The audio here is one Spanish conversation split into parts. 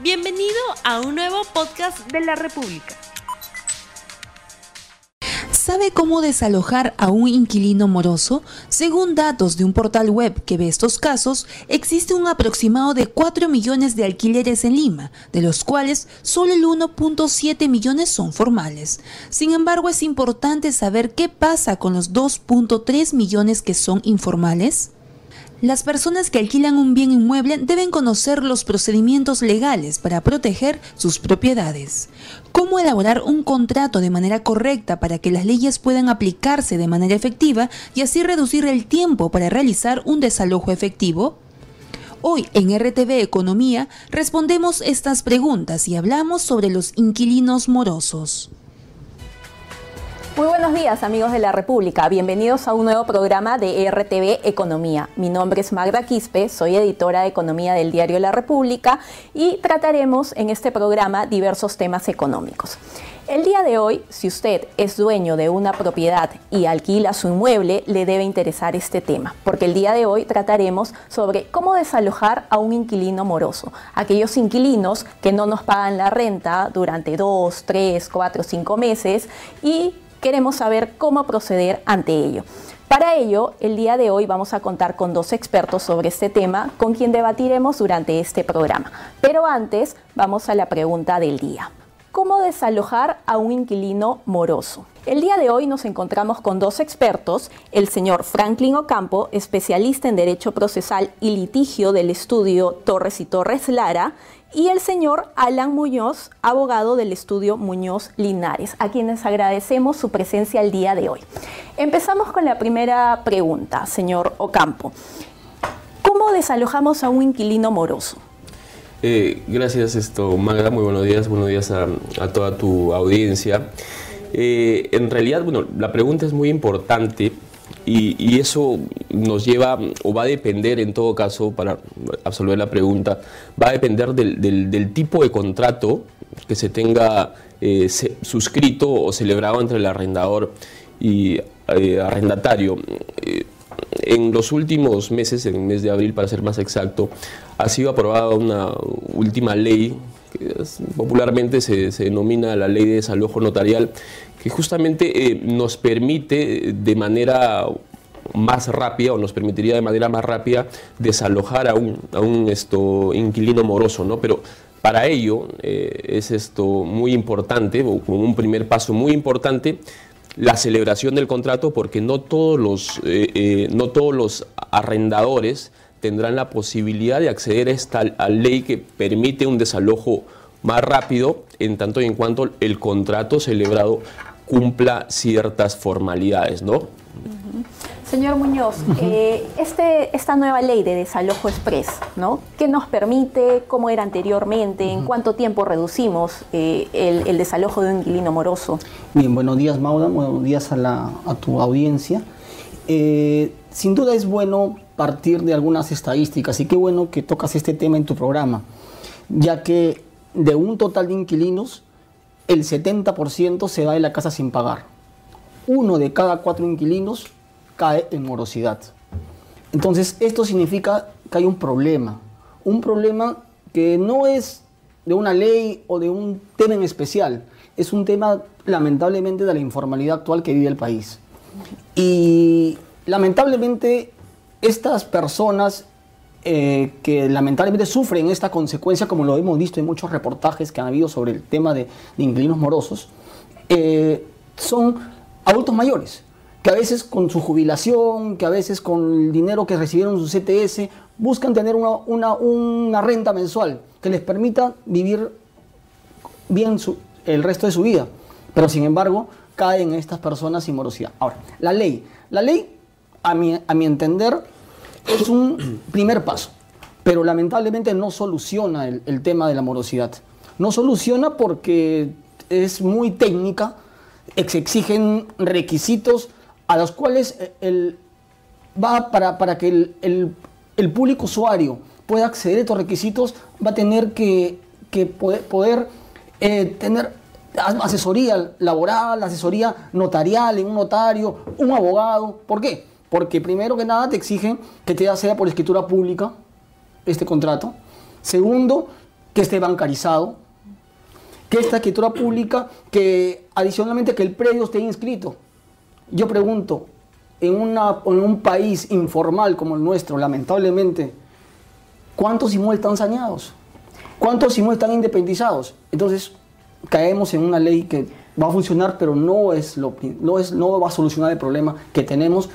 Bienvenido a un nuevo podcast de la República. ¿Sabe cómo desalojar a un inquilino moroso? Según datos de un portal web que ve estos casos, existe un aproximado de 4 millones de alquileres en Lima, de los cuales solo el 1.7 millones son formales. Sin embargo, es importante saber qué pasa con los 2.3 millones que son informales. Las personas que alquilan un bien inmueble deben conocer los procedimientos legales para proteger sus propiedades. Cómo elaborar un contrato de manera correcta para que las leyes puedan aplicarse de manera efectiva y así reducir el tiempo para realizar un desalojo efectivo. Hoy en RTV Economía respondemos estas preguntas y hablamos sobre los inquilinos morosos. Muy buenos días amigos de la República, bienvenidos a un nuevo programa de RTV Economía. Mi nombre es Magda Quispe, soy editora de Economía del diario La República y trataremos en este programa diversos temas económicos. El día de hoy, si usted es dueño de una propiedad y alquila su inmueble, le debe interesar este tema, porque el día de hoy trataremos sobre cómo desalojar a un inquilino moroso, aquellos inquilinos que no nos pagan la renta durante dos, tres, cuatro, cinco meses y queremos saber cómo proceder ante ello. Para ello, el día de hoy vamos a contar con dos expertos sobre este tema con quien debatiremos durante este programa. Pero antes, vamos a la pregunta del día. ¿Cómo desalojar a un inquilino moroso? El día de hoy nos encontramos con dos expertos, el señor Franklin Ocampo, especialista en Derecho Procesal y Litigio del estudio Torres y Torres Lara, y el señor Alan Muñoz, abogado del estudio Muñoz Linares, a quienes agradecemos su presencia el día de hoy. Empezamos con la primera pregunta, señor Ocampo. ¿Cómo desalojamos a un inquilino moroso? Eh, gracias, esto, Magda. Muy buenos días. Buenos días a, toda tu audiencia. Eh, en realidad, bueno, la pregunta es muy importante y, eso nos lleva, o va a depender en todo caso, para absolver la pregunta, va a depender del, tipo de contrato que se tenga eh, suscrito o celebrado entre el arrendador y eh, arrendatario. Eh, en los últimos meses, en el mes de abril para ser más exacto, ha sido aprobada una última ley que popularmente se, denomina la ley de desalojo notarial, que justamente eh, nos permite de manera más rápida o nos permitiría de manera más rápida desalojar a un, a un esto, inquilino moroso, ¿no? Pero para ello eh, es esto muy importante, o como un primer paso muy importante, la celebración del contrato, porque no todos los, eh, no todos los arrendadores tendrán la posibilidad de acceder a esta ley que permite un desalojo más rápido en tanto y en cuanto el contrato celebrado cumpla ciertas formalidades, ¿no? Señor Muñoz, eh, este, esta nueva ley de desalojo express, ¿no? ¿Qué nos permite? ¿Cómo era anteriormente? ¿En cuánto tiempo reducimos eh, el, desalojo de un inquilino moroso? Bien, buenos días, Mauda. Buenos días a, tu audiencia. Eh, sin duda es bueno partir de algunas estadísticas y qué bueno que tocas este tema en tu programa, ya que de un total de inquilinos, el 70% se va de la casa sin pagar. Uno de cada cuatro inquilinos cae en morosidad. Entonces, esto significa que hay un problema. Un problema que no es de una ley o de un tema en especial. Es un tema, lamentablemente, de la informalidad actual que vive el país. Y lamentablemente, estas personas eh, que lamentablemente sufren esta consecuencia, como lo hemos visto en muchos reportajes que han habido sobre el tema de, inquilinos morosos, eh, son adultos mayores, que a veces con su jubilación, que a veces con el dinero que recibieron su CTS, buscan tener una, una, renta mensual que les permita vivir bien el resto de su vida. Pero sin embargo, caen estas personas sin morosidad. Ahora, la ley. La ley, a mi, a mi entender, es un primer paso, pero lamentablemente no soluciona el, tema de la morosidad. No soluciona porque es muy técnica, se exigen requisitos a los cuales eh, el, va para, para que el, el, público usuario pueda acceder a estos requisitos, va a tener que, que poder, eh, tener asesoría laboral, asesoría notarial en un notario, un abogado. ¿Por qué? Porque primero que nada te exigen que te sea por escritura pública este contrato. Segundo, que esté bancarizado, que esta escritura pública, que adicionalmente que el predio esté inscrito. Yo pregunto, en, una, en un país informal como el nuestro, lamentablemente, ¿cuántos inmuebles están saneados? ¿Cuántos inmuebles están independizados? Entonces, caemos en una ley que va a funcionar, pero no, es lo, no, es, no va a solucionar el problema que tenemos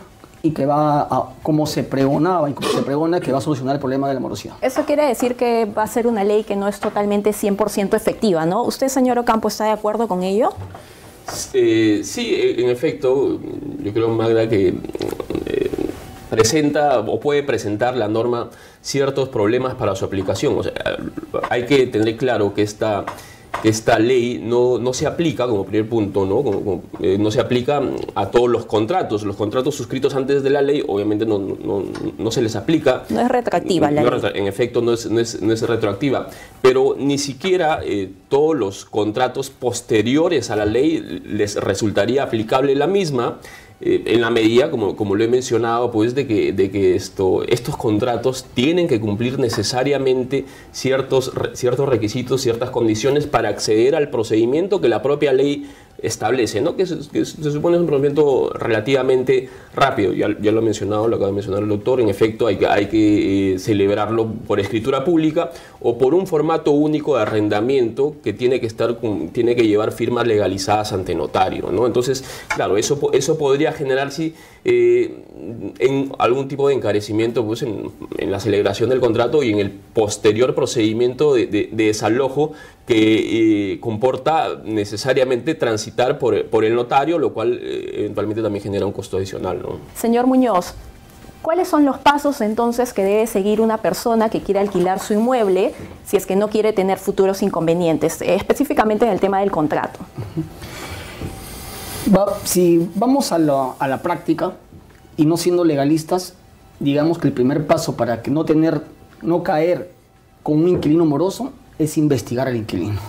y que va a, como se pregonaba y como se pregona, que va a solucionar el problema de la morosidad. Eso quiere decir que va a ser una ley que no es totalmente 100% efectiva, ¿no? ¿Usted, señor Ocampo, está de acuerdo con ello? Eh, sí, en efecto, yo creo, Magda, que eh, presenta o puede presentar la norma ciertos problemas para su aplicación. O sea, hay que tener claro que esta esta ley no, no, se aplica, como primer punto, ¿no? Eh, no se aplica a todos los contratos. Los contratos suscritos antes de la ley, obviamente, no, no, no se les aplica. No es retroactiva la ley. En efecto, no es, no es, no es retroactiva. Pero ni siquiera eh, todos los contratos posteriores a la ley les resultaría aplicable la misma eh, en la medida, como, como lo he mencionado, pues de que, de que esto, estos contratos tienen que cumplir necesariamente ciertos, ciertos requisitos, ciertas condiciones para acceder al procedimiento que la propia ley establece, ¿no? que, se, supone es un procedimiento relativamente rápido, ya, ya, lo ha mencionado, lo acaba de mencionar el doctor, en efecto hay que, hay que eh, celebrarlo por escritura pública o por un formato único de arrendamiento que tiene que, estar tiene que llevar firmas legalizadas ante notario. ¿no? Entonces, claro, eso, eso podría generar sí, eh, en algún tipo de encarecimiento pues, en, la celebración del contrato y en el posterior procedimiento de, desalojo que eh, comporta necesariamente transitar por, por, el notario, lo cual eh, eventualmente también genera un costo adicional. ¿no? Señor Muñoz, ¿cuáles son los pasos entonces que debe seguir una persona que quiere alquilar su inmueble si es que no quiere tener futuros inconvenientes, específicamente en el tema del contrato? si vamos a la, práctica y no siendo legalistas, digamos que el primer paso para que no tener, no caer con un inquilino moroso es investigar al inquilino.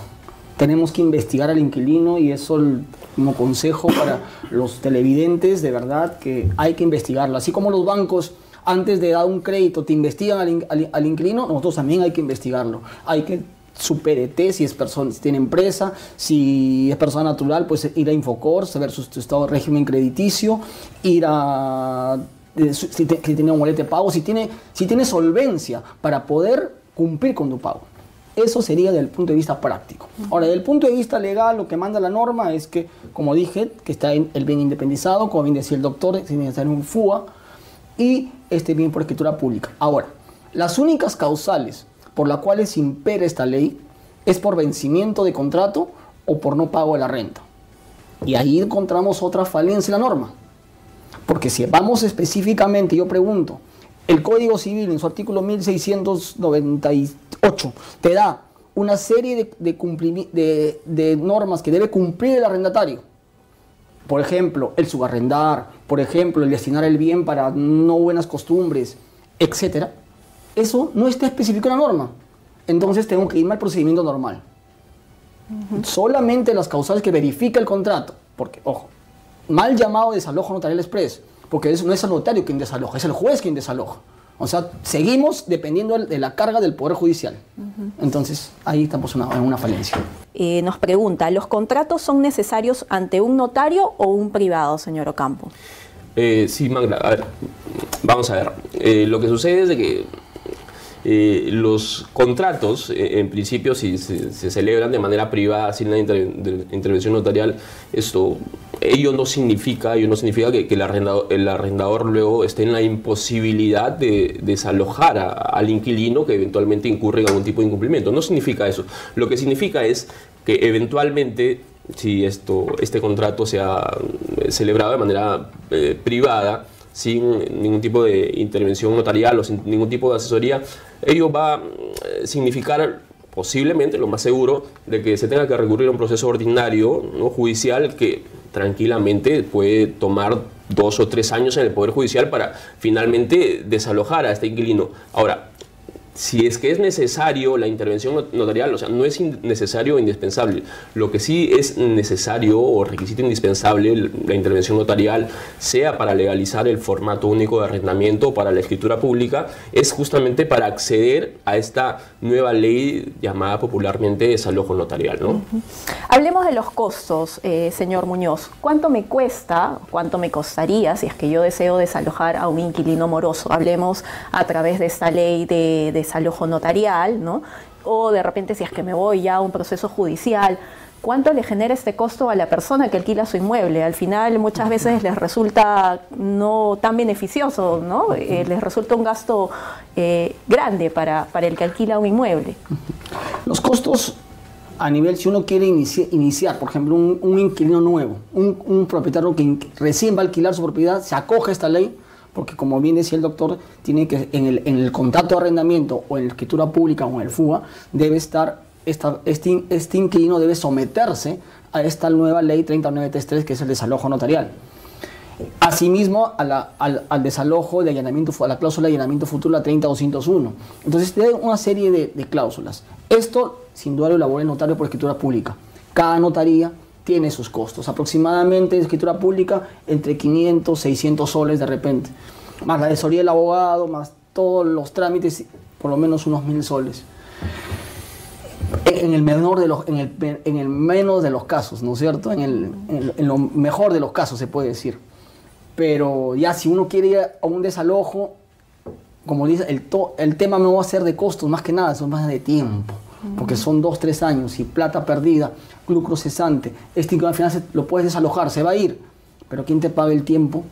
Tenemos que investigar al inquilino y eso como consejo para los televidentes, de verdad que hay que investigarlo. Así como los bancos antes de dar un crédito te investigan al, inquilino, nosotros también hay que investigarlo. Hay que su PDT, si es persona, si tiene empresa, si es persona natural, pues ir a Infocor, saber su, estado de régimen crediticio, ir a eh, si, tiene un boleto de pago, si tiene, si tiene solvencia para poder cumplir con tu pago. Eso sería desde el punto de vista práctico. Ahora, desde el punto de vista legal, lo que manda la norma es que, como dije, que está el bien independizado, como bien decía el doctor, tiene que estar en un FUA, y este bien por escritura pública. Ahora, las únicas causales por la cual impera esta ley es por vencimiento de contrato o por no pago de la renta. Y ahí encontramos otra falencia en la norma. Porque si vamos específicamente, yo pregunto, el Código Civil en su artículo 1698 te da una serie de, de, normas que debe cumplir el arrendatario. Por ejemplo, el subarrendar, por ejemplo, el destinar el bien para no buenas costumbres, etcétera eso no está especificado en la norma. Entonces tengo que irme al procedimiento normal. Solamente las causales que verifica el contrato, porque, ojo, mal llamado desalojo notarial express, porque no es el notario quien desaloja, es el juez quien desaloja. O sea, seguimos dependiendo de la carga del Poder Judicial. Entonces, ahí estamos en una, falencia. Eh, nos pregunta, ¿los contratos son necesarios ante un notario o un privado, señor Ocampo? Eh, sí, Magda, a ver, vamos a ver. Eh, lo que sucede es de que eh, los contratos, eh, en principio, si se, celebran de manera privada, sin la intervención notarial, esto, ello no significa, ello no significa que, el, arrendador, el, arrendador, luego esté en la imposibilidad de desalojar al inquilino que eventualmente incurre en algún tipo de incumplimiento. No significa eso. Lo que significa es que eventualmente si esto, este contrato sea celebrado de manera eh, privada, sin ningún tipo de intervención notarial o sin ningún tipo de asesoría, ello va a eh, significar posiblemente, lo más seguro, de que se tenga que recurrir a un proceso ordinario, ¿no? judicial, que tranquilamente puede tomar dos o tres años en el Poder Judicial para finalmente desalojar a este inquilino. Ahora, si es que es necesario la intervención notarial, o sea, no es necesario o indispensable. Lo que sí es necesario o requisito indispensable la intervención notarial, sea para legalizar el formato único de arrendamiento o para la escritura pública, es justamente para acceder a esta nueva ley llamada popularmente desalojo notarial. ¿no? Hablemos de los costos, eh, señor Muñoz. ¿Cuánto me cuesta, cuánto me costaría si es que yo deseo desalojar a un inquilino moroso? Hablemos a través de esta ley de desalojo notarial, ¿no? O de repente si es que me voy ya a un proceso judicial, ¿cuánto le genera este costo a la persona que alquila su inmueble? Al final muchas veces les resulta no tan beneficioso, ¿no? Eh, les resulta un gasto eh, grande para, para, el que alquila un inmueble. Los costos a nivel, si uno quiere iniciar, por ejemplo, un, inquilino nuevo, un, un, propietario que recién va a alquilar su propiedad, se acoge a esta ley, porque como bien decía el doctor, tiene que en el, en el contrato de arrendamiento o en la escritura pública o en el FUA debe estar, esta, este, este inquilino debe someterse a esta nueva ley 3933 que es el desalojo notarial. Asimismo, al, al, desalojo de allanamiento, a la cláusula de allanamiento futuro, la 30201. Entonces, tiene una serie de, de, cláusulas. Esto, sin duda, lo elabora el notario por escritura pública. Cada notaría tiene sus costos. Aproximadamente, escritura pública, entre 500, 600 soles de repente. Más la asesoría del abogado, más todos los trámites, por lo menos unos mil soles. En el menor de los, en el, en el menos de los casos, ¿no es cierto? En, el, en, lo mejor de los casos se puede decir. Pero ya si uno quiere ir a un desalojo, como dice, el, el tema no va a ser de costos, más que nada, son más de tiempo porque son dos, tres años y plata perdida, lucro cesante, este inquilino al final lo puedes desalojar, se va a ir, pero ¿quién te paga el tiempo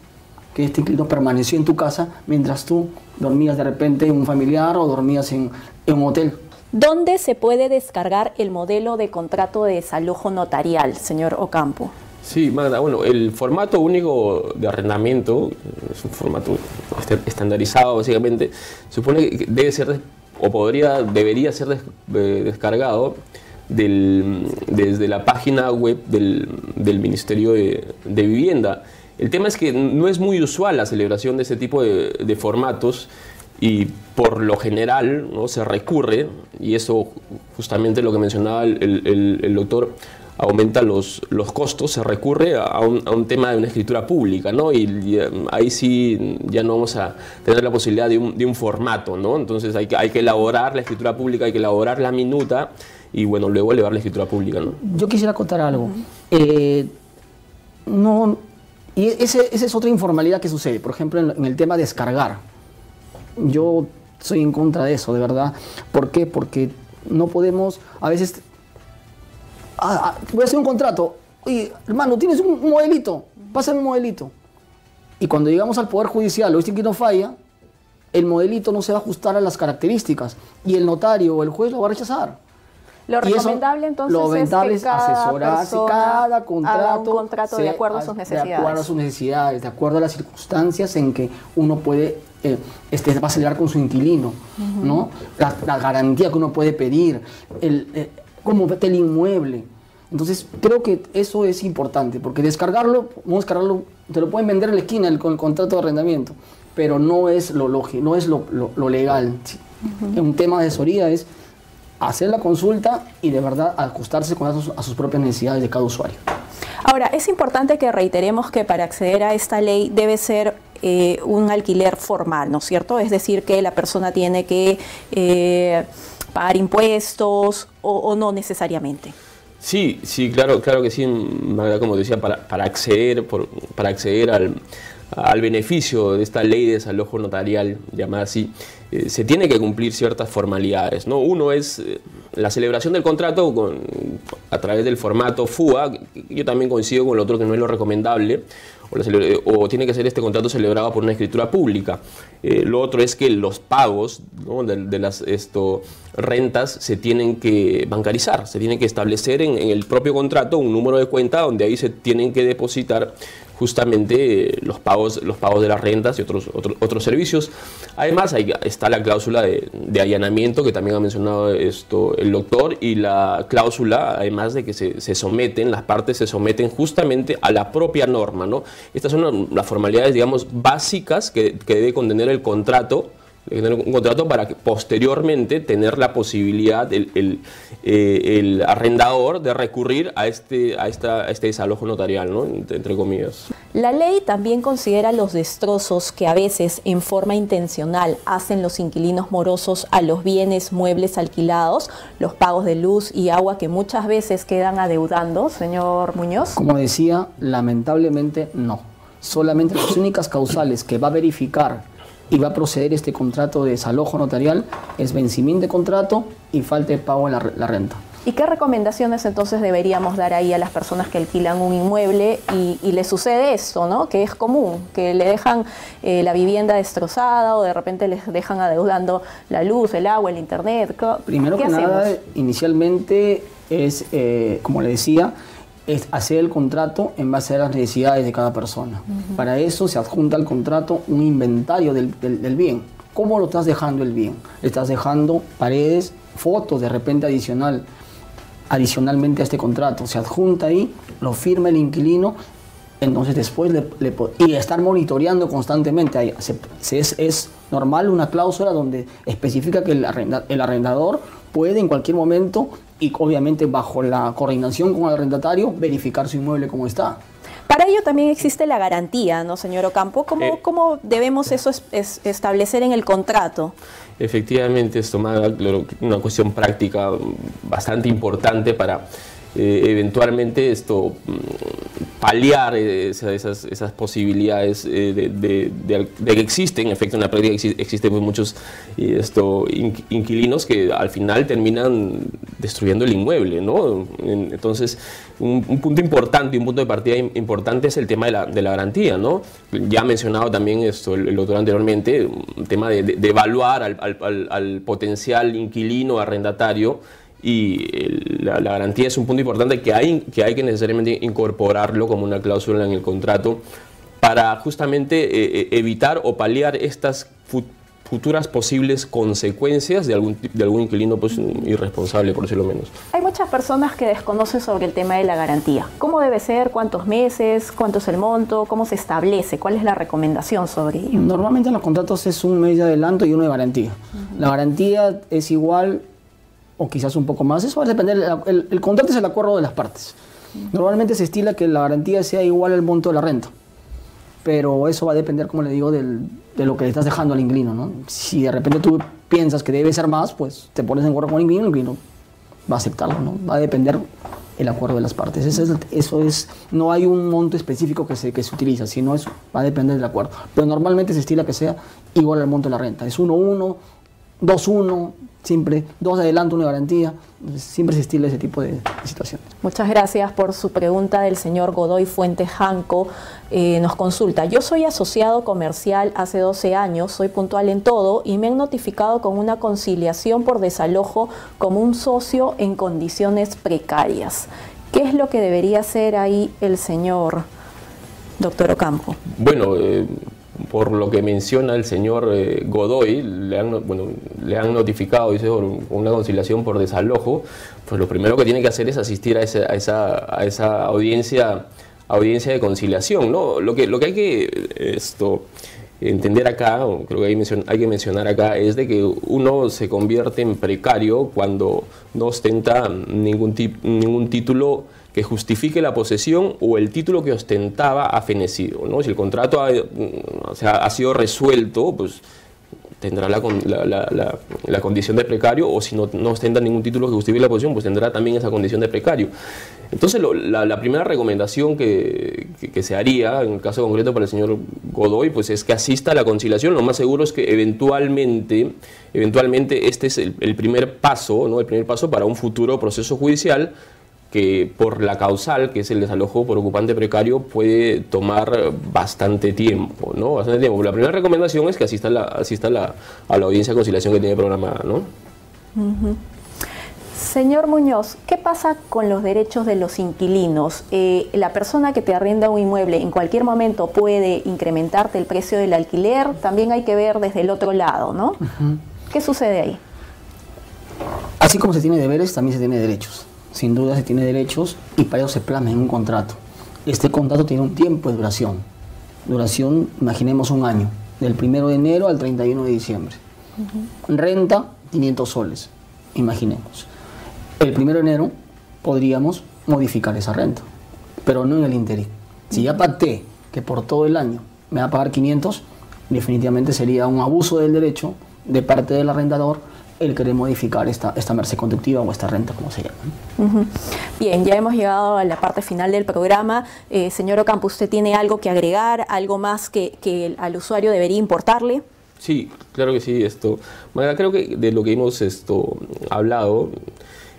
que este inquilino permaneció en tu casa mientras tú dormías de repente en un familiar o dormías en, un hotel? ¿Dónde se puede descargar el modelo de contrato de desalojo notarial, señor Ocampo? Sí, Magda, bueno, el formato único de arrendamiento es un formato estandarizado, básicamente, supone que debe ser o podría, debería ser descargado desde la página web del, Ministerio de, Vivienda. El tema es que no es muy usual la celebración de ese tipo de, formatos y por lo general ¿no? se recurre, y eso justamente lo que mencionaba el doctor, aumenta los, los costos, se recurre a un, a un, tema de una escritura pública, ¿no? Y, ahí sí ya no vamos a tener la posibilidad de un, de un, formato, ¿no? Entonces hay que, hay que elaborar la escritura pública, hay que elaborar la minuta y bueno, luego elevar la escritura pública, ¿no? Yo quisiera contar algo. Eh, no, y ese, esa es otra informalidad que sucede, por ejemplo, en, en el tema de descargar. Yo soy en contra de eso, de verdad. ¿Por qué? Porque no podemos, a veces Ah, voy a hacer un contrato. Oye, hermano, tienes un modelito, pásame un modelito. Y cuando llegamos al Poder Judicial o este no falla, el modelito no se va a ajustar a las características y el notario o el juez lo va a rechazar. Lo recomendable entonces lo recomendable es, que cada asesorarse cada contrato, un contrato de acuerdo a sus necesidades. De acuerdo a sus necesidades, de acuerdo a las circunstancias en que uno puede eh, este, va a celebrar con su inquilino, ¿no? La, garantía que uno puede pedir, el, eh, cómo vete el inmueble. Entonces, creo que eso es importante, porque descargarlo, vamos a descargarlo, te lo pueden vender en la esquina el, con el contrato de arrendamiento, pero no es lo lógico, no es lo, legal. Un tema de asesoría es hacer la consulta y de verdad ajustarse con a sus, propias necesidades de cada usuario. Ahora, es importante que reiteremos que para acceder a esta ley debe ser eh, un alquiler formal, ¿no es cierto? Es decir, que la persona tiene que eh, pagar impuestos o no necesariamente. Sí, sí, claro, claro que sí, Magda, como decía, para, acceder, para acceder al, al, beneficio de esta ley de desalojo notarial, llamada así, eh, se tiene que cumplir ciertas formalidades. ¿no? Uno es eh, la celebración del contrato con, a través del formato FUA, yo también coincido con el otro que no es lo recomendable, o, tiene que ser este contrato celebrado por una escritura pública. Eh, lo otro es que los pagos de, las esto, rentas se tienen que bancarizar, se tienen que establecer en, en el propio contrato un número de cuenta donde ahí se tienen que depositar justamente los pagos, los pagos de las rentas y otros, otros, servicios. Además, ahí está la cláusula de, allanamiento que también ha mencionado esto el doctor y la cláusula, además de que se, someten, las partes se someten justamente a la propia norma. ¿no? Estas son las formalidades, digamos, básicas que, que debe contener el contrato tener un contrato para que posteriormente tener la posibilidad el, el, eh, el arrendador de recurrir a este, a, esta, a este desalojo notarial, ¿no? entre comillas. La ley también considera los destrozos que a veces en forma intencional hacen los inquilinos morosos a los bienes muebles alquilados, los pagos de luz y agua que muchas veces quedan adeudando, señor Muñoz. Como decía, lamentablemente no. Solamente las únicas causales que va a verificar y va a proceder este contrato de desalojo notarial es vencimiento de contrato y falta de pago en la, la renta. ¿Y qué recomendaciones entonces deberíamos dar ahí a las personas que alquilan un inmueble y, y le sucede esto, ¿no? que es común, que le dejan eh, la vivienda destrozada o de repente les dejan adeudando la luz, el agua, el internet? ¿Qué, Primero qué que hacemos? nada, inicialmente es, eh, como le decía, es hacer el contrato en base a las necesidades de cada persona. Para eso se adjunta al contrato un inventario del, del- del bien. ¿Cómo lo estás dejando el bien? Le estás dejando paredes, fotos de repente adicional, adicionalmente a este contrato. Se adjunta ahí, lo firma el inquilino, entonces después le, le y estar monitoreando constantemente. Ahí se- se- es, es normal una cláusula donde especifica que el, arrenda- el arrendador puede en cualquier momento y obviamente bajo la coordinación con el arrendatario verificar su inmueble como está. Para ello también existe la garantía, ¿no, señor Ocampo? ¿Cómo, Eh. cómo debemos eso es- es- establecer en el contrato? Efectivamente, claro, una cuestión práctica bastante importante para eh, eventualmente esto mm, paliar eh, esa- esas, esas posibilidades eh, de, de- de- de que existen, en efecto en la práctica exi- existen pues, muchos eh, esto, inqu- inquilinos que al final terminan destruyendo el inmueble, ¿no? En- Entonces, un, un punto importante, un punto de partida im- importante es el tema de la, la garantía, ¿no? Ya mencionado también esto el, el anteriormente, un tema de, evaluar al, al- al- al potencial inquilino, arrendatario, y la, la garantía es un punto importante que hay, que hay que necesariamente incorporarlo como una cláusula en el contrato para justamente eh, eh, evitar o paliar estas fu- futuras posibles consecuencias de algún, de algún inquilino pues, irresponsable, por decirlo menos. Hay muchas personas que desconocen sobre el tema de la garantía. ¿Cómo debe ser? ¿Cuántos meses? ¿Cuánto es el monto? ¿Cómo se establece? ¿Cuál es la recomendación sobre ello? Normalmente en los contratos es un mes de adelanto y uno de garantía. La garantía es igual o quizás un poco más. Eso va a depender. El, contrato es el acuerdo de las partes. Normalmente se estila que la garantía sea igual al monto de la renta. Pero eso va a depender, como le digo, de lo que estás dejando al inquilino. ¿no? Si de repente tú piensas que debe ser más, pues te pones en acuerdo con el inquilino, el inquilino va a aceptarlo. ¿no? Va a depender el acuerdo de las partes. Eso es, eso es, no hay un monto específico que se, que se utiliza, sino eso va a depender del acuerdo. Pero normalmente se estila que sea igual al monto de la renta. Es 1-1, 2-1, siempre, dos de adelanto, una de garantía. Siempre se estila ese tipo de, de situaciones. Muchas gracias por su pregunta del señor Godoy Fuentes Janco. Eh, nos consulta, yo soy asociado comercial hace 12 años, soy puntual en todo y me han notificado con una conciliación por desalojo como un socio en condiciones precarias. ¿Qué es lo que debería hacer ahí el señor doctor Ocampo? Bueno, eh, por lo que menciona el señor eh, Godoy, le han, no- bueno, le han notificado, dice, una conciliación por desalojo, pues lo primero que tiene que hacer es asistir a esa, a esa, a esa audiencia, audiencia de conciliación, ¿no? Lo que, lo que hay que esto, entender acá, creo que hay, hay que mencionar acá, es de que uno se convierte en precario cuando no ostenta ningún, tip- ningún título que justifique la posesión o el título que ostentaba ha fenecido. ¿no? Si el contrato ha, mm, sido resuelto, pues tendrá la, con- la- la- la- la condición de precario o si no, ostenta ningún título que justifique la posesión, pues tendrá también esa condición de precario. Entonces, la, primera recomendación que, se haría, en el caso concreto para el señor Godoy, pues es que asista a la conciliación. Lo más seguro es que eventualmente, eventualmente este es el primer paso, ¿no? el primer paso para un futuro proceso judicial que por la causal, que es el desalojo por ocupante precario, puede tomar bastante tiempo, ¿no? Bastante tiempo. La primera recomendación es que asista a la, asista a la, a la audiencia de conciliación que tiene programada, ¿no? Señor Muñoz, ¿qué pasa con los derechos de los inquilinos? Eh, la persona que te arrenda un inmueble en cualquier momento puede incrementarte el precio del alquiler, también hay que ver desde el otro lado, ¿no? ¿Qué sucede ahí? Así como se tiene deberes, también se tiene derechos. Sin duda se tiene derechos y para eso se plasma en un contrato. Este contrato tiene un tiempo de duración. Duración, imaginemos un año, del 1 de enero al 31 de diciembre. Renta, 500 soles, imaginemos. El primero de enero podríamos modificar esa renta, pero no en el interín. Si ya pacté que por todo el año me va a pagar 500, definitivamente sería un abuso del derecho de parte del arrendador el querer modificar esta, esta merced conductiva o esta renta, como se llama. Bien, ya hemos llegado a la parte final del programa. Eh, señor Ocampo, ¿usted tiene algo que agregar, algo más que, que al usuario debería importarle? Sí, claro que sí. Esto, creo que de lo que hemos esto, hablado,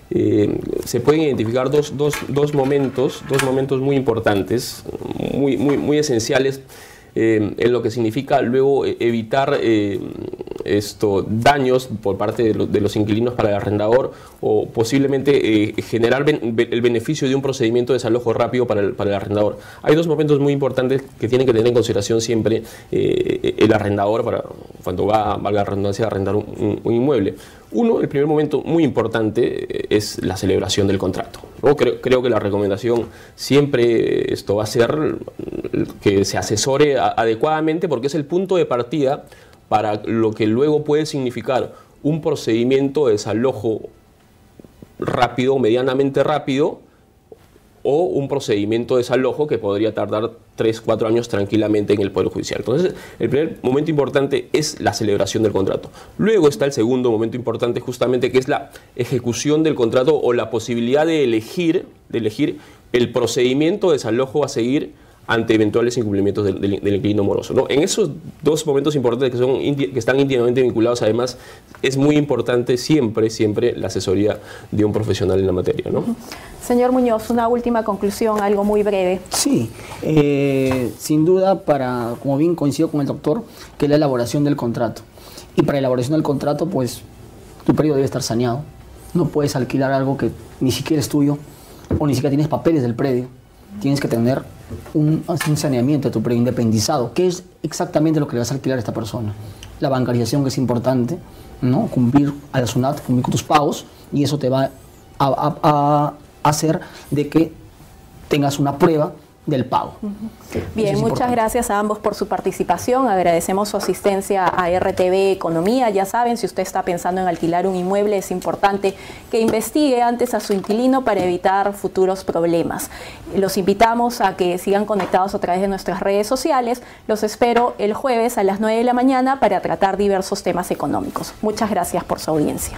eh, se pueden identificar dos, dos, dos, momentos, dos momentos muy importantes, muy, muy, muy esenciales eh, en lo que significa luego evitar eh, esto, daños por parte de, los inquilinos para el arrendador o posiblemente generar el beneficio de un procedimiento de desalojo rápido para el, para el, arrendador. Hay dos momentos muy importantes que tienen que tener en consideración siempre el arrendador para cuando va, valga la redundancia, a arrendar un, inmueble. Uno, el primer momento muy importante es la celebración del contrato. Creo, creo, que la recomendación siempre esto va a ser que se asesore adecuadamente porque es el punto de partida para lo que luego puede significar un procedimiento de desalojo rápido, medianamente rápido, o un procedimiento de desalojo que podría tardar 3, 4 años tranquilamente en el Poder Judicial. Entonces, el primer momento importante es la celebración del contrato. Luego está el segundo momento importante justamente que es la ejecución del contrato o la posibilidad de elegir, de elegir el procedimiento de desalojo a seguir ante eventuales incumplimientos del, del, inquilino moroso. ¿no? En esos dos momentos importantes que, son, que están íntimamente vinculados, además, es muy importante siempre, siempre la asesoría de un profesional en la materia. ¿no? Señor Muñoz, una última conclusión, algo muy breve. Sí, eh, sin duda, para, como bien coincido con el doctor, que es la elaboración del contrato. Y para la elaboración del contrato, pues, tu periodo debe estar saneado. No puedes alquilar algo que ni siquiera es tuyo o ni siquiera tienes papeles del predio. Tienes que tener un, saneamiento de tu predio independizado, que es exactamente lo que le vas a alquilar a esta persona. La bancarización que es importante, ¿no? cumplir a la SUNAT, cumplir con tus pagos, y eso te va a, a hacer de que tengas una prueba del pago. Bien, muchas gracias a ambos por su participación. Agradecemos su asistencia a RTV Economía. Ya saben, si usted está pensando en alquilar un inmueble, es importante que investigue antes a su inquilino para evitar futuros problemas. Los invitamos a que sigan conectados a través de nuestras redes sociales. Los espero el jueves a las 9 de la mañana para tratar diversos temas económicos. Muchas gracias por su audiencia.